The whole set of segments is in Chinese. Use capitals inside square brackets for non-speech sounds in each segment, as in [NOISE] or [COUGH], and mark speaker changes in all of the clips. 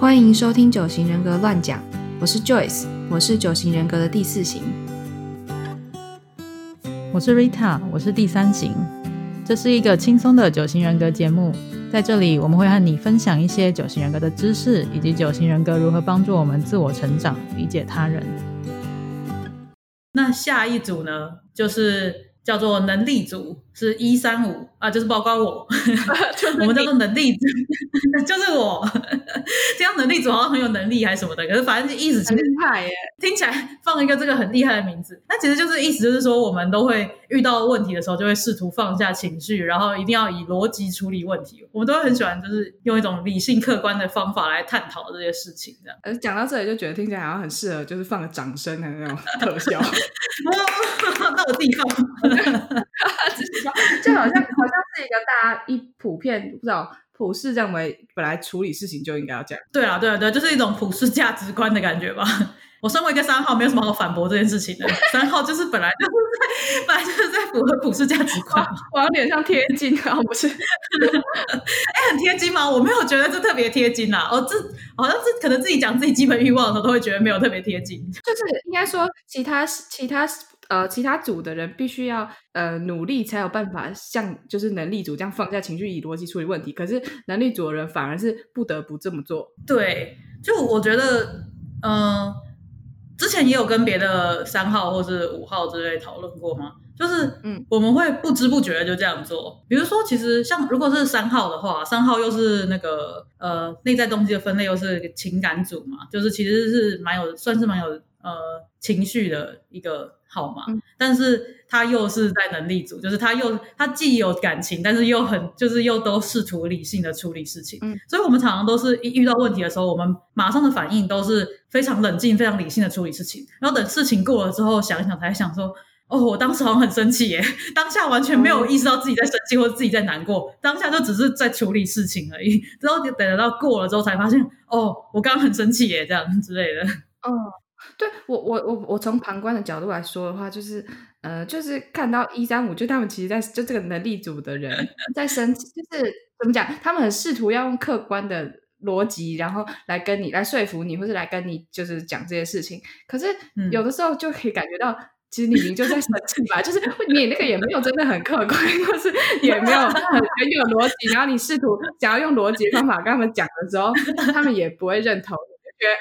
Speaker 1: 欢迎收听九型人格乱讲，我是 Joyce，我是九型人格的第四型。
Speaker 2: 我是 Rita，我是第三型。这是一个轻松的九型人格节目，在这里我们会和你分享一些九型人格的知识，以及九型人格如何帮助我们自我成长、理解他人。
Speaker 3: 那下一组呢，就是叫做能力组，是一三五啊，就是包括我，[LAUGHS] 我们叫做能力组，[LAUGHS] 就是我。[LAUGHS] 这样能力组好像很有能力还是什么的，可是反正意思其
Speaker 1: 很
Speaker 3: 实
Speaker 1: 厉害耶！
Speaker 3: 听起来放一个这个很厉害的名字，那其实就是意思就是说，我们都会遇到问题的时候，就会试图放下情绪，然后一定要以逻辑处理问题。我们都会很喜欢，就是用一种理性客观的方法来探讨这些事情。这样，
Speaker 4: 呃，讲到这里就觉得听起来好像很适合，就是放个掌声的那种特效，
Speaker 3: 哇，那我自己放。
Speaker 4: 就好像好像是一个大家一普遍不知道普世认为本来处理事情就应该要这样。
Speaker 3: 对啊，对啊，对，就是一种普世价值观的感觉吧。我身为一个三号，没有什么好反驳这件事情的。三号就是本来就是在，本来就是在符合普世价值观嘛。
Speaker 4: 我有点像贴金啊，不是？
Speaker 3: 哎，很贴金吗？我没有觉得这特别贴金啊。哦，这好像是可能自己讲自己基本欲望的时候，都会觉得没有特别贴金。
Speaker 4: 就是应该说，其他其他呃其他组的人必须要呃努力才有办法像就是能力组这样放下情绪，以逻辑处理问题。可是能力组的人反而是不得不这么做。
Speaker 3: 对，就我觉得，嗯、之前也有跟别的三号或是五号之类讨论过吗？就是，
Speaker 4: 嗯，
Speaker 3: 我们会不知不觉的就这样做。比如说，其实像如果是三号的话，三号又是那个呃内在动机的分类又是情感组嘛，就是其实是蛮有算是蛮有呃情绪的一个号码，
Speaker 4: 嗯
Speaker 3: 但是他又是在能力组，就是他又他既有感情，但是又很就是又都试图理性的处理事情，
Speaker 4: 嗯
Speaker 3: 所以我们常常都是一遇到问题的时候，我们马上的反应都是非常冷静、非常理性的处理事情，然后等事情过了之后想一想，才想说。哦，我当时好像很生气耶，[LAUGHS] 当下完全没有意识到自己在生气或者自己在难过，当下就只是在处理事情而已。之后等等到过了之后才发现，哦，我刚刚很生气耶，这样之类的。
Speaker 4: 哦，对我我我我从旁观的角度来说的话，就是呃，就是看到一三五，就他们其实在就这个能力组的人 [LAUGHS] 在生气，就是怎么讲，他们很试图要用客观的逻辑，然后来跟你来说服你，或是来跟你就是讲这些事情。可是
Speaker 3: 嗯
Speaker 4: 有的时候就可以感觉到。其实你明明就在生气吧，就是 [LAUGHS] 你那个也没有真的很客观，或是也没有 [LAUGHS] 很很有逻辑，然后你试图想要用逻辑的方法跟他们讲的时候，他们也不会认同，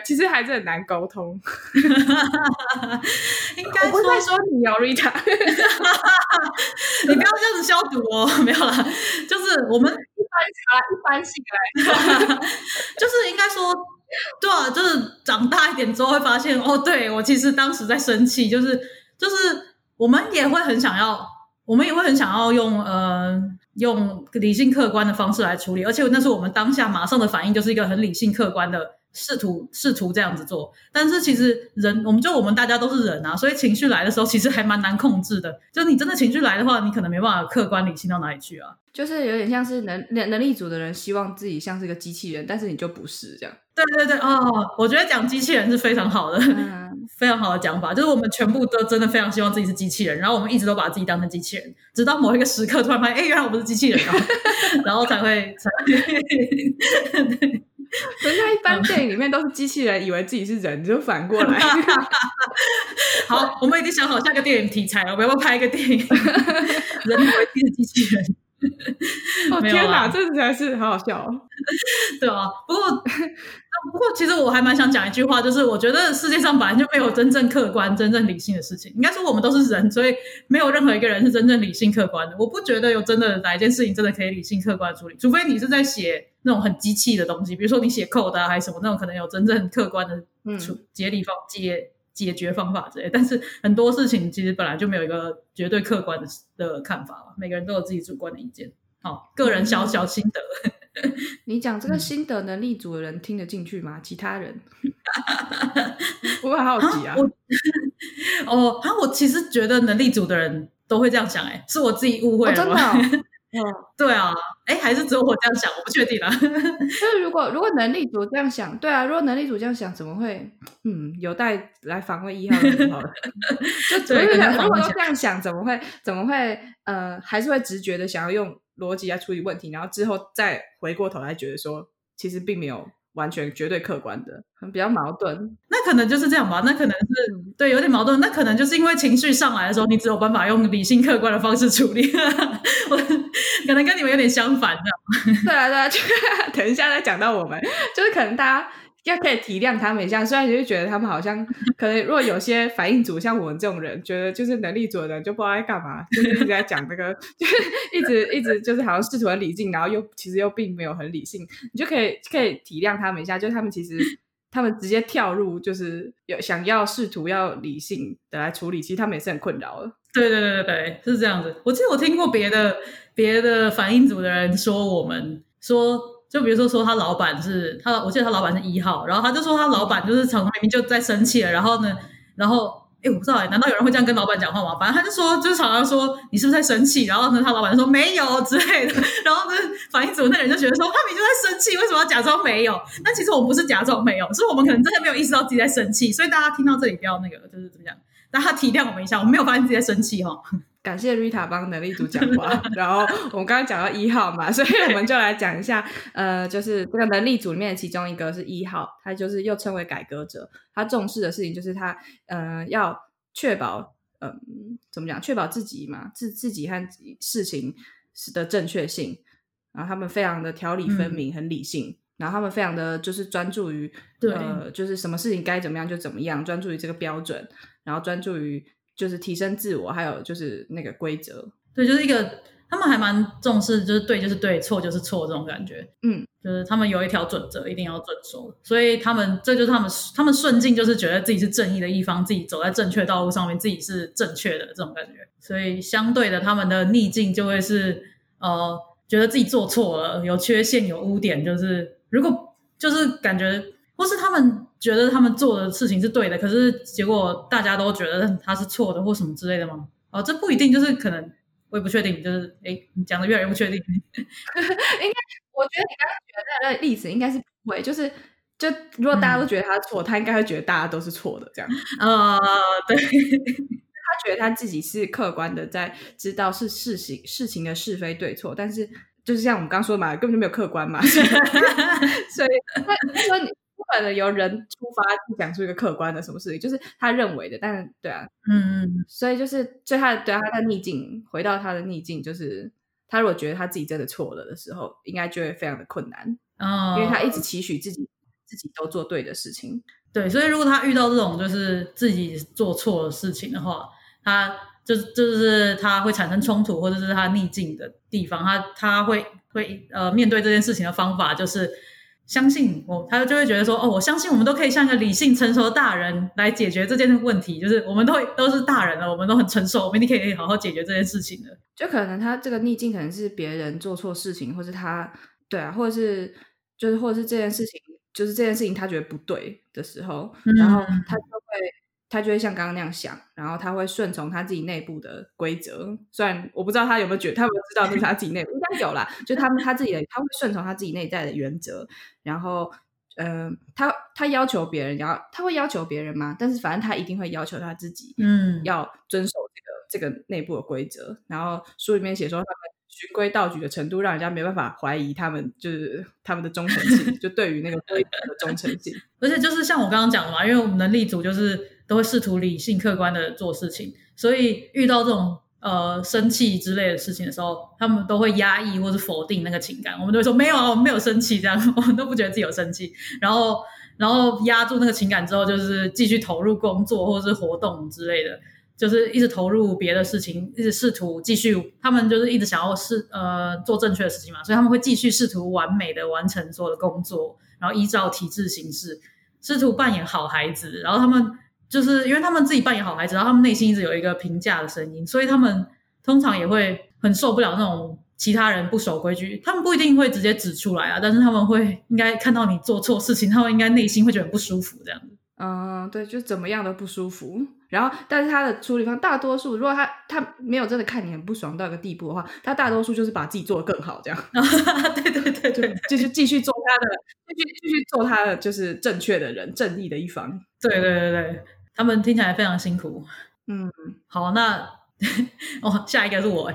Speaker 4: 其实还是很难沟通。[LAUGHS]
Speaker 3: 应该
Speaker 4: 我不会
Speaker 3: 说
Speaker 4: 在说你哦，Rita。[LAUGHS]
Speaker 3: 你不要这样子消毒哦，没有啦，就是我们
Speaker 4: 一般性来，[LAUGHS]
Speaker 3: 就是应该说，对啊，就是长大一点之后会发现，哦，对我其实当时在生气，就是就是我们也会很想要，我们也会很想要用呃用理性客观的方式来处理，而且那是我们当下马上的反应，就是一个很理性客观的。试图试图这样子做，但是其实人，我们就我们大家都是人啊，所以情绪来的时候，其实还蛮难控制的。就是你真的情绪来的话，你可能没办法客观理性到哪里去啊。
Speaker 4: 就是有点像是能能能力组的人希望自己像是个机器人，但是你就不是这样。
Speaker 3: 对对对，哦，我觉得讲机器人是非常好的，
Speaker 4: 嗯，[LAUGHS]
Speaker 3: 非常好的讲法。就是我们全部都真的非常希望自己是机器人，然后我们一直都把自己当成机器人，直到某一个时刻突然发现，哎，原来我不是机器人啊，[LAUGHS] 然后才会才会。[LAUGHS] [LAUGHS]
Speaker 4: 人家一般电影里面都是机器人，以为自己是人，就反过来。[LAUGHS]
Speaker 3: 好，我们已经想好下个电影题材了，我们要不要拍一个电影？[LAUGHS] 人以为自己是机器人。
Speaker 4: 哦天哪，这才是好好笑哦。
Speaker 3: 对啊，不过不过，其实我还蛮想讲一句话，就是我觉得世界上本来就没有真正客观、真正理性的事情。应该说我们都是人，所以没有任何一个人是真正理性客观的。我不觉得有真的哪一件事情真的可以理性客观地处理，除非你是在写那种很机器的东西，比如说你写 code 啊，还是什么那种可能有真正客观的解理方解解决方法之类。但是很多事情其实本来就没有一个绝对客观的的看法嘛，每个人都有自己主观的意见。好，个人小小心得。[LAUGHS]
Speaker 4: 你讲这
Speaker 3: 嗯
Speaker 4: 个心得能力组的人听得进去吗？其他人？[LAUGHS] 我很好奇啊。
Speaker 3: 我哦，啊，我其实觉得能力组的人都会这样想、欸，哎，是我自己误会
Speaker 4: 哦真的
Speaker 3: 了 [LAUGHS]
Speaker 4: 哦，
Speaker 3: 对啊，哎、还是只有我这样想，我不确定啊。[LAUGHS]
Speaker 4: 就是如果如果能力组这样想，对啊，如果能力组这样想，怎么会？嗯，有待来访问一号。[LAUGHS] 就
Speaker 3: 对可能
Speaker 4: 如果都这样想，怎么会怎么会呃，还是会直觉的想要用逻辑来处理问题，然后之后再回过头来觉得说，其实并没有完全绝对客观的，很比较矛盾。
Speaker 3: 那可能就是这样吧，那可能是对有点矛盾。那可能就是因为情绪上来的时候，你只有办法用理性客观的方式处理。我 [LAUGHS] 可能跟你们有点相反，这
Speaker 4: 样。[LAUGHS] 对啊，对啊，就 [LAUGHS] 等一下再讲到我们，就是可能大家。要可以体谅他们一下，虽然就觉得他们好像可能，如果有些反应组像我们这种人，觉得就是能力组的人就不知道在干嘛，就是一直在讲那个，[LAUGHS] 就是一直一直就是好像试图很理性，然后又其实又并没有很理性，你就可以可以体谅他们一下，就他们其实他们直接跳入就是有想要试图要理性的来处理，其实他们也是很困扰的。
Speaker 3: 对对对对对，是这样子。我记得我听过别的别的反应组的人说，我们说。就比如说说他老板是他，我记得他老板是一号，然后他就说他老板就是常常明明就在生气了，然后呢，然后哎我不知道哎，难道有人会这样跟老板讲话吗？反正他就说就是常常说你是不是在生气，然后呢他老板说没有之类的，[LAUGHS] 然后呢反应组那人就觉得说他明就在生气，为什么要假装没有？但其实我们不是假装没有，是我们可能真的没有意识到自己在生气，所以大家听到这里不要那个就是怎么讲，大家体谅我们一下，我们没有发现自己在生气哦。[LAUGHS]
Speaker 4: 感谢 Rita 帮能力组讲话，然后我们刚刚讲到一号嘛，所以我们就来讲一下，呃，就是这个能力组里面其中一个是一号，他就是又称为改革者，他重视的事情就是他，呃，要确保，嗯，怎么讲，确保自己嘛，自自己和事情的正确性，然后他们非常的条理分明，很理性，然后他们非常的就是专注于，呃，就是什么事情该怎么样就怎么样，专注于这个标准，然后专注于。就是提升自我，还有就是那个规则，
Speaker 3: 对，就是一个他们还蛮重视，就是对就是对，错就是错这种感觉，
Speaker 4: 嗯，
Speaker 3: 就是他们有一条准则一定要遵守，所以他们这就是他们他们顺境就是觉得自己是正义的一方，自己走在正确道路上面，自己是正确的这种感觉，所以相对的他们的逆境就会是呃觉得自己做错了，有缺陷有污点，就是如果就是感觉或是他们。觉得他们做的事情是对的，可是结果大家都觉得他是错的，或什么之类的吗？哦，这不一定，就是可能我也不确定，就是哎，你讲的越来越不确定。[LAUGHS] 应
Speaker 4: 该，我觉得你刚刚举的那个例子应该是不会，就是就如果大家都觉得他错，他应该会觉得大家都是错的，这样。
Speaker 3: 啊，[LAUGHS] 对，
Speaker 4: 他觉得他自己是客观的，在知道是事情事情的是非对错，但是就是像我们刚说嘛，根本就没有客观嘛，所以他说你。[LAUGHS] 可能由人出发去讲出一个客观的什么事情，就是他认为的，但是对啊，
Speaker 3: 嗯嗯，
Speaker 4: 所以就是对他对他的逆境，回到他的逆境，就是他如果觉得他自己真的错了的时候，应该就会非常的困难，
Speaker 3: 哦，
Speaker 4: 因为他一直期许自己自己都做对的事情，
Speaker 3: 对，所以如果他遇到这种就是自己做错的事情的话，他就就是他会产生冲突或者是他逆境的地方，他他会会呃面对这件事情的方法就是。相信我，他就会觉得说，哦，我相信我们都可以像一个理性成熟的大人来解决这件问题，就是我们都都是大人了，我们都很成熟，我们一定可以好好解决这件事情的。
Speaker 4: 就可能他这个逆境可能是别人做错事情，或是他对啊，或者是就是或者是这件事情，就是这件事情他觉得不对的时候，然后他就会。他就会像刚刚那样想，然后他会顺从他自己内部的规则。虽然我不知道他有没有觉得，他有没有知道这是他自己内部，应该有啦。就他们他自己的，他会顺从他自己内在的原则。然后，嗯，他他要求别人要，他会要求别人吗？但是反正他一定会要求他自己，
Speaker 3: 嗯，
Speaker 4: 要遵守这个这个内部的规则。然后书里面写说，他们循规蹈矩的程度，让人家没办法怀疑他们就是他们的忠诚性，就对于那个规则的忠诚性。[LAUGHS]
Speaker 3: 而且就是像我刚刚讲的嘛，因为我们能力组就是。都会试图理性客观的做事情，所以遇到这种呃生气之类的事情的时候，他们都会压抑或是否定那个情感。我们都会说没有啊，我没有生气，这样我们都不觉得自己有生气。然后，然后压住那个情感之后，就是继续投入工作或是活动之类的，就是一直投入别的事情，一直试图继续。他们就是一直想要试呃做正确的事情嘛，所以他们会继续试图完美的完成所有的工作，然后依照体制形式，试图扮演好孩子。然后他们。就是因为他们自己扮演好孩子，然后他们内心一直有一个评价的声音，所以他们通常也会很受不了那种其他人不守规矩。他们不一定会直接指出来啊，但是他们会应该看到你做错事情，他们应该内心会觉得很不舒服这样子。
Speaker 4: 嗯，对，就怎么样都不舒服。然后，但是他的处理方大多数，如果他他没有真的看你很不爽到一个地步的话，他大多数就是把自己做的更好，这样。[LAUGHS]
Speaker 3: 对对对对，
Speaker 4: 就是继续做他的，继续继续做他的，就是正确的人，正义的一方。
Speaker 3: 对对对对。他们听起来非常辛苦，
Speaker 4: 嗯，
Speaker 3: 好，那 [LAUGHS] 哦，下一个是我，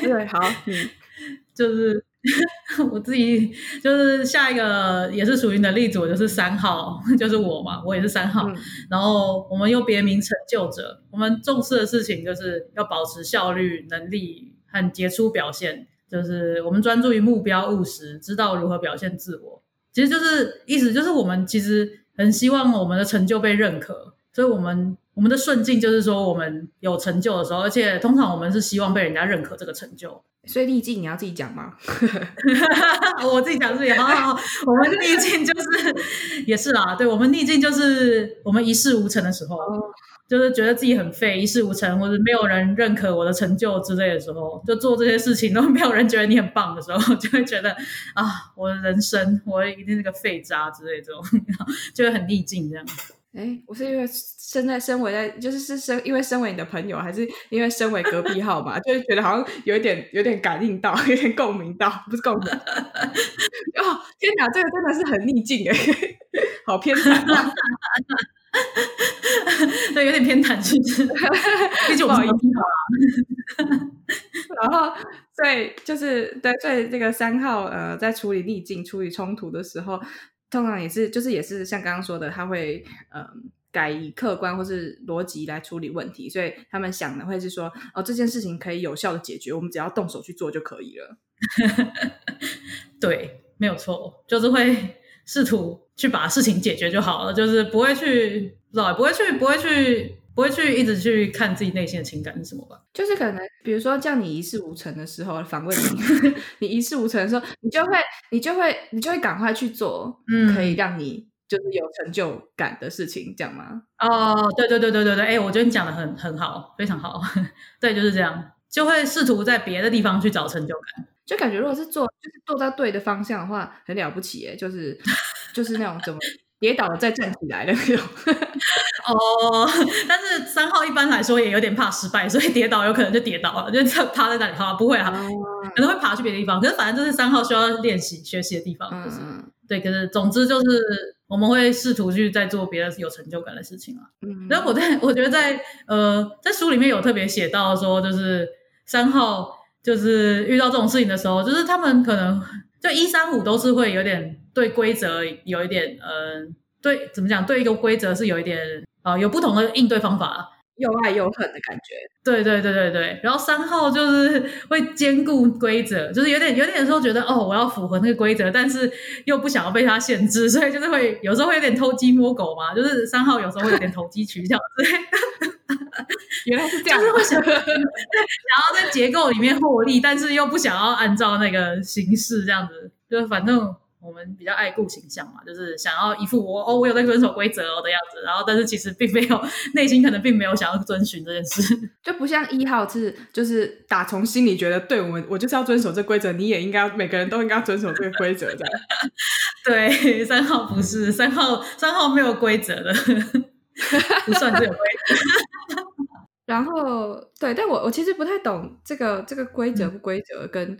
Speaker 4: 对，好，嗯，[LAUGHS]
Speaker 3: 就是 [LAUGHS] 我自己就是下一个也是属于能力组，就是三号，就是我嘛，我也是三号。
Speaker 4: 嗯
Speaker 3: 然后我们又别名成就者，我们重视的事情就是要保持效率、能力和杰出表现，就是我们专注于目标、务实，知道如何表现自我。其实就是意思就是我们其实很希望我们的成就被认可，所以我们我们的顺境就是说我们有成就的时候，而且通常我们是希望被人家认可这个成就。
Speaker 4: 所以逆境你要自己讲吗？[LAUGHS]
Speaker 3: 我自己讲自己，好好好，我们逆境就是也是啦，对我们逆境就是我们一事无成的时候，就是觉得自己很废，一事无成，或者没有人认可我的成就之类的时候，就做这些事情都没有人觉得你很棒的时候，就会觉得啊，我的人生我一定是个废渣之类这种，就会很逆境这样。
Speaker 4: 哎，我是因为身在身为在，就是是身因为身为你的朋友，还是因为身为隔壁号码，就是觉得好像有一点有点感应到，有点共鸣到，不是共鸣。[LAUGHS] 哦，天哪，这个真的是很逆境哎，好偏袒啊！[LAUGHS]
Speaker 3: 对，有点偏袒，其实，毕竟我们是隔壁号啦。[LAUGHS]
Speaker 4: 然后，所以就是对，所以这个三号呃，在处理逆境、处理冲突的时候，通常也是就是也是像刚刚说的，他会嗯、呃改以客观或是逻辑来处理问题，所以他们想的会是说，哦，这件事情可以有效的解决，我们只要动手去做就可以了。
Speaker 3: 对，没有错，就是会试图去把事情解决就好了，就是不会去不，不会去，不会去，不会去一直去看自己内心的情感是什么吧？
Speaker 4: 就是可能，比如说叫你一事无成的时候，反问你，[LAUGHS] 你一事无成的时候，你就会，你就会，你就会赶快去做，
Speaker 3: 嗯
Speaker 4: 可以让你就是有成就感的事情，这样吗？
Speaker 3: 哦，对对对对对对，哎，我觉得你讲的很很好，非常好，[LAUGHS] 对，就是这样，就会试图在别的地方去找成就感。
Speaker 4: 就感觉如果是做，就是做到对的方向的话，很了不起耶，就是 [LAUGHS] 就是那种怎么跌倒了再站起来的那种。
Speaker 3: 哦，[LAUGHS] 但是三号一般来说也有点怕失败，所以跌倒有可能就跌倒了，就趴在那里，好，不会啊，可能会爬去别的地方，可是反正这是三号需要练习学习的地方，就是
Speaker 4: 嗯
Speaker 3: 对，可是总之就是我们会试图去再做别的有成就感的事情啊。
Speaker 4: 嗯，
Speaker 3: 然后我在我觉得在呃在书里面有特别写到说，就是三号就是遇到这种事情的时候，就是他们可能就一三五都是会有点对规则有一点呃对怎么讲对一个规则是有一点呃有不同的应对方法。
Speaker 4: 又爱又恨的感觉。
Speaker 3: 对对对对对，然后三号就是会兼顾规则，就是有点有点时候觉得哦，我要符合那个规则，但是又不想要被它限制，所以就是会有时候会有点偷鸡摸狗嘛，就是三号有时候会有点投机取巧之类的，[LAUGHS]
Speaker 4: 原来是这样，
Speaker 3: 就是会想，想要在结构里面获利，但是又不想要按照那个形式这样子，就是反正我们比较爱顾形象嘛，就是想要一副我哦我有在遵守规则哦的样子，然后但是其实并没有内心可能并没有想要遵循这件事。[LAUGHS]
Speaker 4: 就不像一号是就是打从心里觉得，对我们我就是要遵守这规则，你也应该每个人都应该遵守这个规则这样。[LAUGHS]
Speaker 3: 对，三号不是三号，三号没有规则的，不算是有规则。[LAUGHS]
Speaker 4: 然后对，但我我其实不太懂这个这个规则不规则跟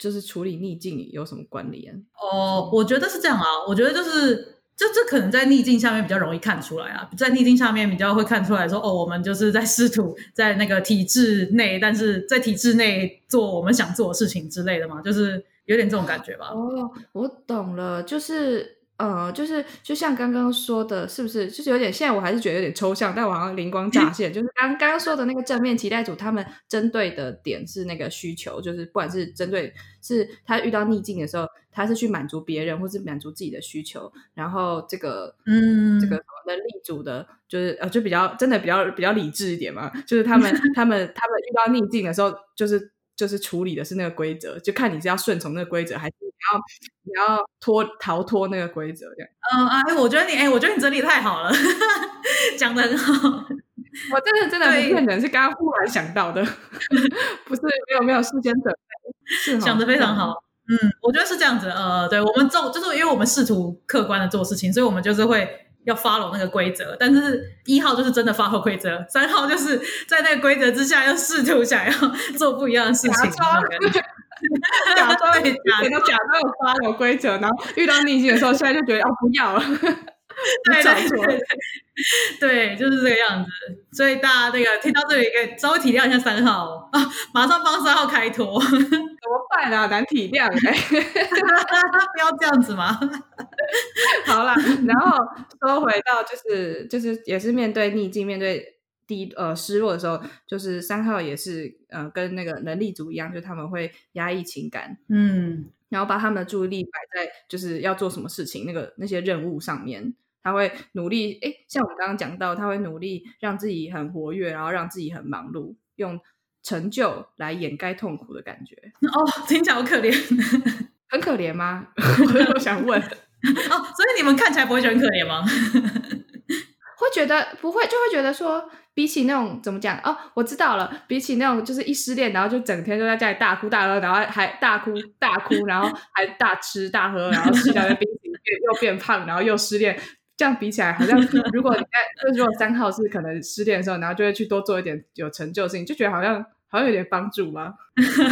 Speaker 4: 就是处理逆境有什么关联？
Speaker 3: 哦，我觉得是这样啊，我觉得就是这这可能在逆境下面比较容易看出来啊，在逆境下面比较会看出来说，哦，我们就是在试图在那个体制内，但是在体制内做我们想做的事情之类的嘛，就是有点这种感觉吧。
Speaker 4: 哦，我懂了，就是呃，就是就像刚刚说的，是不是？就是有点，现在我还是觉得有点抽象，但我好像灵光乍现，就是刚刚刚说的那个正面期待组，他们针对的点是那个需求，就是不管是针对是他遇到逆境的时候，他是去满足别人或是满足自己的需求，然后这个
Speaker 3: 嗯。
Speaker 4: 这个能力组的，就是呃，就比较真的比较比较理智一点嘛，就是他们他们他们遇到逆境的时候，就是就是处理的是那个规则，就看你是要顺从那个规则，还是你要你要脱逃脱那个规则这样。
Speaker 3: 嗯啊，哎，我觉得你，哎，我觉得你整理得太好了，[LAUGHS] 讲的很好。
Speaker 4: 我真的真的不
Speaker 3: 对
Speaker 4: 骗人，是刚刚忽然想到的，[LAUGHS] 不是没有没有事先准备，是哦
Speaker 3: 想的非常好。嗯，我觉得是这样子。呃，对我们做就是因为我们试图客观的做事情，所以我们就是会要 follow 那个规则。但是一号就是真的 follow 规则，三号就是在那个规则之下又试图想要做不一样的事情。
Speaker 4: 假装
Speaker 3: 那种感觉
Speaker 4: 假装 [LAUGHS]
Speaker 3: 也
Speaker 4: 假，人都假装有发牢规则，然后遇到逆境的时候，现在就觉得哦不要了。[LAUGHS]
Speaker 3: 对 [LAUGHS]
Speaker 4: 找错
Speaker 3: 对对对，就是这个样子。所以大家那个听到这里，可以稍微体谅一下三号啊，[LAUGHS] 马上帮三号开脱，
Speaker 4: 怎么办啊？难体谅哎、
Speaker 3: 不要这样子嘛。
Speaker 4: 好啦，然后说回到就是就是也是面对逆境，面对低呃失落的时候，就是三号也是呃跟那个能力组一样，就他们会压抑情感，
Speaker 3: 嗯
Speaker 4: 然后把他们的注意力摆在就是要做什么事情那个那些任务上面。他会努力，诶，像我们刚刚讲到，他会努力让自己很活跃，然后让自己很忙碌，用成就来掩盖痛苦的感觉，[LAUGHS]
Speaker 3: 哦，听起来好可怜 [LAUGHS]
Speaker 4: 很可怜吗？[LAUGHS] 我想问，
Speaker 3: 哦。所以你们看起来不会觉得很可怜吗？
Speaker 4: 会觉得不会，就会觉得说，比起那种怎么讲哦，我知道了，比起那种就是一失恋，然后就整天都在家里大哭大喝，然后还大哭大哭，然后还大吃大喝，然后吃两个冰淇淋又又变胖，然后又失恋。这样比起来，好像如果你在，就是如果三号是可能失恋的时候，然后就会去多做一点有成就性，就觉得好像好像有点帮助吗？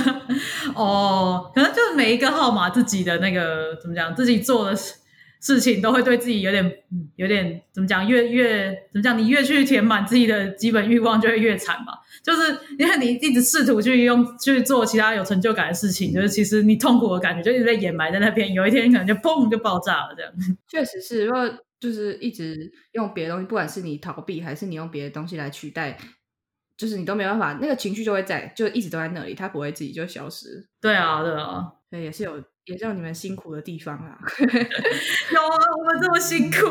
Speaker 4: [LAUGHS]
Speaker 3: 哦，可能就是每一个号码自己的那个怎么讲，自己做的事事情都会对自己有点，嗯有点怎么讲，越越怎么讲，你越去填满自己的基本欲望，就会越惨嘛。就是因为你一直试图去用去做其他有成就感的事情，就是其实你痛苦的感觉就一直被掩埋在那边，有一天可能就砰就爆炸了这样。[LAUGHS]
Speaker 4: 确实是，如果就是一直用别的东西，不管是你逃避还是你用别的东西来取代，就是你都没办法，那个情绪就会在，就一直都在那里，它不会自己就消失。
Speaker 3: 对啊，对啊，
Speaker 4: 所以也是有，也是有你们辛苦的地方啊。[LAUGHS]
Speaker 3: 有啊，我们这么辛苦。[LAUGHS]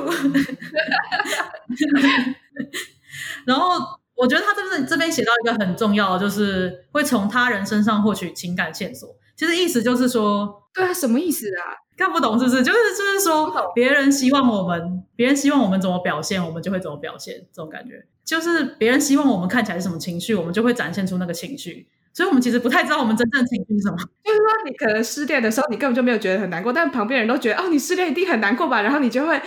Speaker 3: 然后我觉得他这边这边写到一个很重要的，就是会从他人身上获取情感线索。其实意思就是说，
Speaker 4: 对啊，什么意思啊？
Speaker 3: 看不懂是不是？就是就是说，别人希望我们，别人希望我们怎么表现，我们就会怎么表现，这种感觉。就是别人希望我们看起来是什么情绪，我们就会展现出那个情绪。所以我们其实不太知道我们真正的情绪是什么。
Speaker 4: 就是说，你可能失恋的时候，你根本就没有觉得很难过，但旁边人都觉得哦，你失恋一定很难过吧？然后你就会，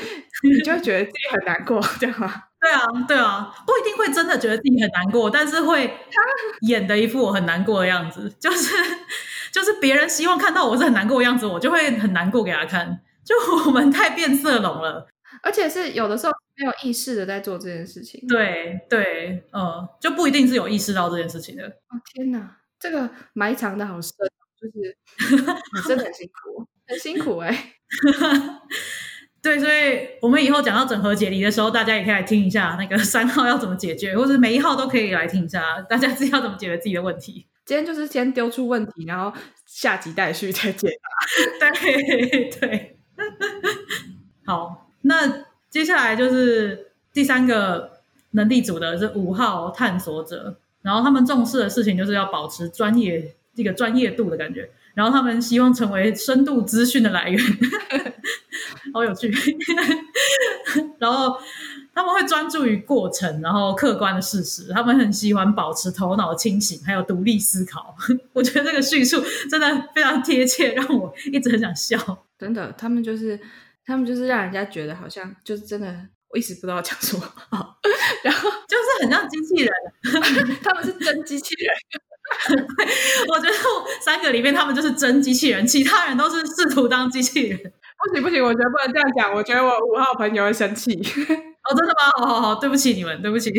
Speaker 4: 你就会觉得自己很难过，这样吗？
Speaker 3: 对啊，对啊，不一定会真的觉得自己很难过，但是会 [LAUGHS] 演的一副我很难过的样子，就是 [LAUGHS] 就是别人希望看到我是很难过的样子，我就会很难过给他看。就我们太变色龙了，
Speaker 4: 而且是有的时候没有意识的在做这件事情。
Speaker 3: 对对，嗯，就不一定是有意识到这件事情的。
Speaker 4: 哦天哪，这个埋藏的好深，就是 [LAUGHS] 你真的很辛苦，很辛苦哎、
Speaker 3: 对，所以我们以后讲到整合解离的时候，大家也可以来听一下那个三号要怎么解决，或者每一号都可以来听一下，大家自己要怎么解决自己的问题。
Speaker 4: 今天就是先丢出问题，然后下集待续再解答。[LAUGHS]
Speaker 3: 对 [LAUGHS] 对，好，那接下来就是第三个能力组的是五号探索者，然后他们重视的事情就是要保持专业这个专业度的感觉，然后他们希望成为深度资讯的来源，[LAUGHS] 好有趣，[LAUGHS] 然后。他们会专注于过程，然后客观的事实。他们很喜欢保持头脑清醒，还有独立思考。[LAUGHS] 我觉得这个叙述真的非常贴切，让我一直很想笑。
Speaker 4: 真的，他们就是他们就是让人家觉得好像就是真的，我一直不知道讲什么，然后
Speaker 3: 就是很像机器人。
Speaker 4: 他们是真机器人。[LAUGHS]
Speaker 3: 我觉得三个里面，他们就是真机器人，其他人都是试图当机器人。
Speaker 4: 不行不行，我觉得不能这样讲，我觉得我五号朋友会生气。[LAUGHS]
Speaker 3: 哦，真的吗？好好好，对不起你们，对不起。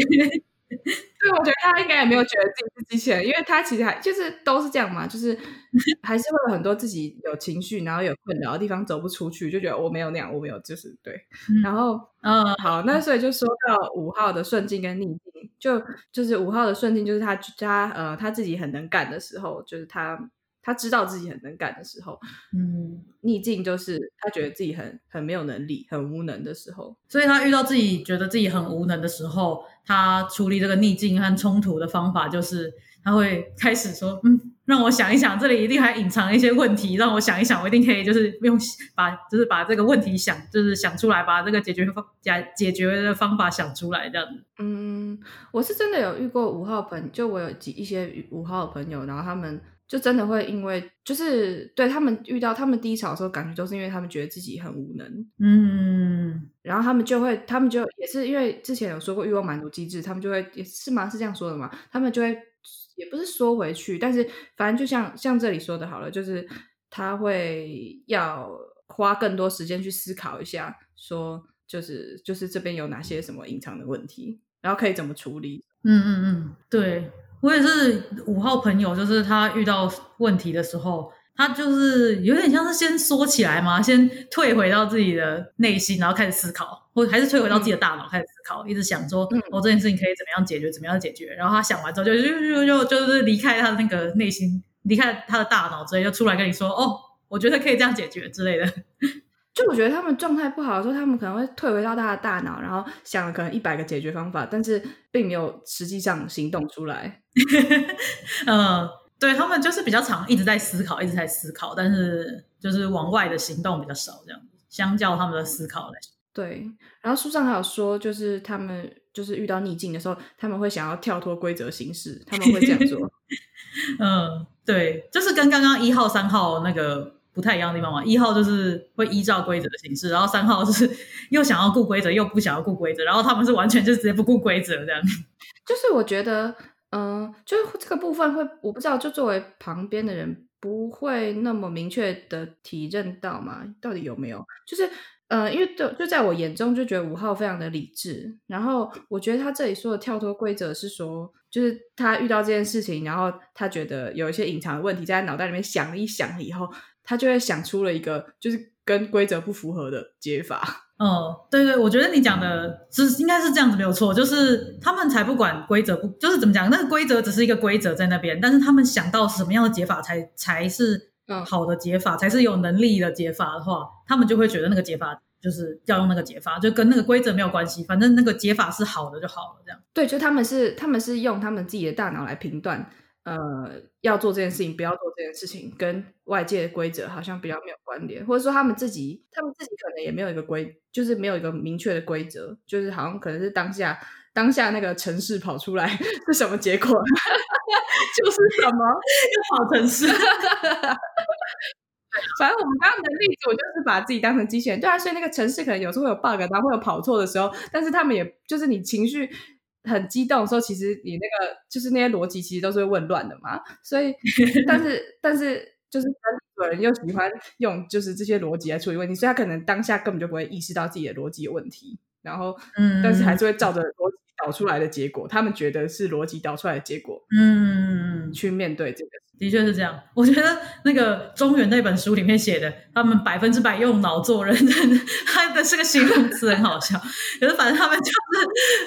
Speaker 3: [LAUGHS]
Speaker 4: 对，我觉得他应该也没有觉得自己是机器人，因为他其实还就是都是这样嘛，就是 [LAUGHS] 还是会有很多自己有情绪，然后有困扰的地方走不出去，就觉得我没有那样，我没有，就是对。
Speaker 3: 嗯
Speaker 4: 然后
Speaker 3: 嗯，
Speaker 4: 好，那所以就说到五号的顺境跟逆境，就就是五号的顺境，就是他他呃他自己很能干的时候，就是他他知道自己很能干的时候，
Speaker 3: 嗯，
Speaker 4: 逆境就是他觉得自己很很没有能力、很无能的时候。
Speaker 3: 所以他遇到自己觉得自己很无能的时候，他处理这个逆境和冲突的方法就是他会开始说，嗯，让我想一想，这里一定还隐藏一些问题，让我想一想，我一定可以就是用把就是把这个问题想就是想出来，把这个解决方解解决的方法想出来，这样子。
Speaker 4: 嗯，我是真的有遇过五号朋就我有几一些五号的朋友，然后他们就真的会因为就是对他们遇到他们低潮的时候，感觉都是因为他们觉得自己很无能，
Speaker 3: 嗯，
Speaker 4: 然后他们就会，他们就也是因为之前有说过欲望满足机制，他们就会也是吗？是这样说的吗？他们就会也不是缩回去，但是反正就像像这里说的好了，就是他会要花更多时间去思考一下，说就是就是这边有哪些什么隐藏的问题，然后可以怎么处理。
Speaker 3: 嗯嗯嗯，对我也是五号朋友，就是他遇到问题的时候，他就是有点像是先缩起来嘛，先退回到自己的内心，然后开始思考，或还是退回到自己的大脑开始思考，一直想说，
Speaker 4: 嗯
Speaker 3: 哦，这件事情可以怎么样解决，怎么样解决。然后他想完之后就，就就就就是离开他的那个内心，离开他的大脑之类，就出来跟你说，哦，我觉得可以这样解决之类的。
Speaker 4: 就我觉得他们状态不好的时候，他们可能会退回到他的大脑，然后想了可能一百个解决方法，但是并没有实际上行动出来。[LAUGHS]
Speaker 3: 嗯，对他们就是比较常一直在思考，一直在思考，但是就是往外的行动比较少，这样子。相较他们的思考来说，
Speaker 4: 对，然后书上还有说，就是他们就是遇到逆境的时候，他们会想要跳脱规则行事，他们会这样做。[LAUGHS]
Speaker 3: 嗯，对，就是跟刚刚一号、三号那个不太一样的地方嘛。一号就是会依照规则的形式，然后三号就是 [LAUGHS] 又想要顾规则，又不想要顾规则，然后他们是完全就直接不顾规则这样。
Speaker 4: 就是我觉得，嗯、就是这个部分会，我不知道，就作为旁边的人，不会那么明确的体认到嘛，到底有没有？就是，呃，因为就就在我眼中，就觉得五号非常的理智。然后我觉得他这里说的跳脱规则是说，就是他遇到这件事情，然后他觉得有一些隐藏的问题，在他脑袋里面想一想以后，他就会想出了一个就是跟规则不符合的解法。[LAUGHS]
Speaker 3: 嗯，对对，我觉得你讲的是应该是这样子没有错，就是他们才不管规则不，就是怎么讲，那个规则只是一个规则在那边，但是他们想到什么样的解法才才是
Speaker 4: 嗯
Speaker 3: 好的解法，才是有能力的解法的话，他们就会觉得那个解法就是要用那个解法，就跟那个规则没有关系，反正那个解法是好的就好了，这样。
Speaker 4: 对，就他们是他们是用他们自己的大脑来评断，呃，要做这件事情，不要做这件事情，跟外界的规则好像比较没有关联，或者说他们自己他们自己可能也没有一个规，就是没有一个明确的规则，就是好像可能是当下当下那个城市跑出来是什么结果，[LAUGHS] 就是什么。
Speaker 3: 跑城市，[LAUGHS]
Speaker 4: 反正我们刚刚的例子，我就是把自己当成机器人，对啊，所以那个城市可能有时候会有 bug，然后会有跑错的时候，但是他们也就是你情绪很激动的时候，其实你那个就是那些逻辑其实都是会混乱的嘛，所以但是但是就是有人又喜欢用就是这些逻辑来处理问题，所以他可能当下根本就不会意识到自己的逻辑有问题，然后
Speaker 3: 嗯
Speaker 4: 但是还是会照着逻辑导出来的结果，他们觉得是逻辑导出来的结果
Speaker 3: 嗯，
Speaker 4: 去面对这个。
Speaker 3: 的确是这样。我觉得那个中原那本书里面写的，他们百分之百用脑做人，他的是个形容词很好笑。可是反正他们就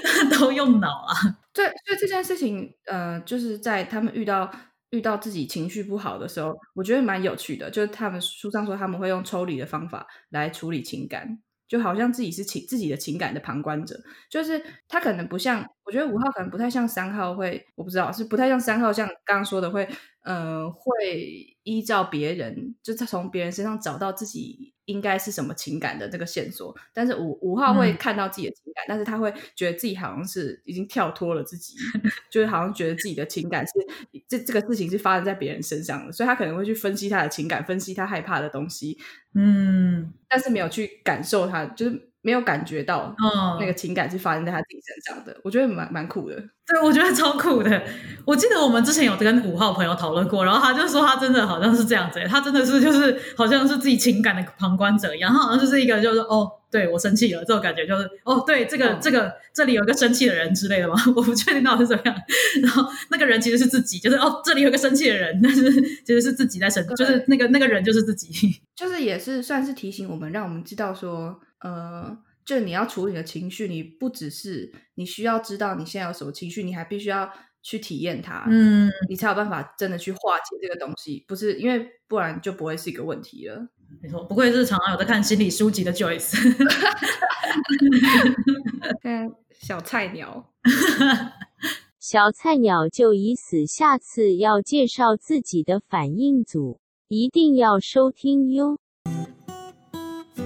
Speaker 3: 是 [LAUGHS] 都用脑啊。
Speaker 4: 对，所以这件事情，呃，就是在他们遇到遇到自己情绪不好的时候，我觉得蛮有趣的。就是他们书上说他们会用抽离的方法来处理情感，就好像自己是情自己的情感的旁观者。就是他可能不像，我觉得五号可能不太像三号会，我不知道是不太像三号，像刚刚说的会，呃，会依照别人，就是从别人身上找到自己应该是什么情感的这个线索。但是五五号会
Speaker 3: 嗯
Speaker 4: 看到自己的情感，但是他会觉得自己好像是已经跳脱了自己，[LAUGHS] 就是好像觉得自己的情感是这这个事情是发生在别人身上的，所以他可能会去分析他的情感，分析他害怕的东西，
Speaker 3: 嗯
Speaker 4: 但是没有去感受他，就是没有感觉到
Speaker 3: 嗯，
Speaker 4: 那个情感是发生在他自己身上的。我觉得蛮蛮酷的。
Speaker 3: 对，我觉得超酷的。我记得我们之前有跟五号朋友讨论过，然后他就说他真的好像是这样子，他真的是就是好像是自己情感的旁观者一样，他好像就是一个就是哦，对我生气了这种感觉，就是哦，对这个、
Speaker 4: 嗯
Speaker 3: 这个这里有一个生气的人之类的嘛，[LAUGHS] 我不确定到底是怎么样。然后那个人其实是自己，就是哦，这里有一个生气的人，但是其实是自己在生，就是那个那个人就是自己。
Speaker 4: 就是也是算是提醒我们，让我们知道说，呃，就你要处理的情绪，你不只是你需要知道你现在有什么情绪，你还必须要去体验它，
Speaker 3: 嗯，
Speaker 4: 你才有办法真的去化解这个东西。不是因为不然就不会是一个问题了。
Speaker 3: 没错，不愧是常常有在看心理书籍的 Joyce。
Speaker 4: 看小菜鸟，
Speaker 5: 小菜鸟 [LAUGHS] 就已死，下次要介绍自己的反应组，一定要收听哟。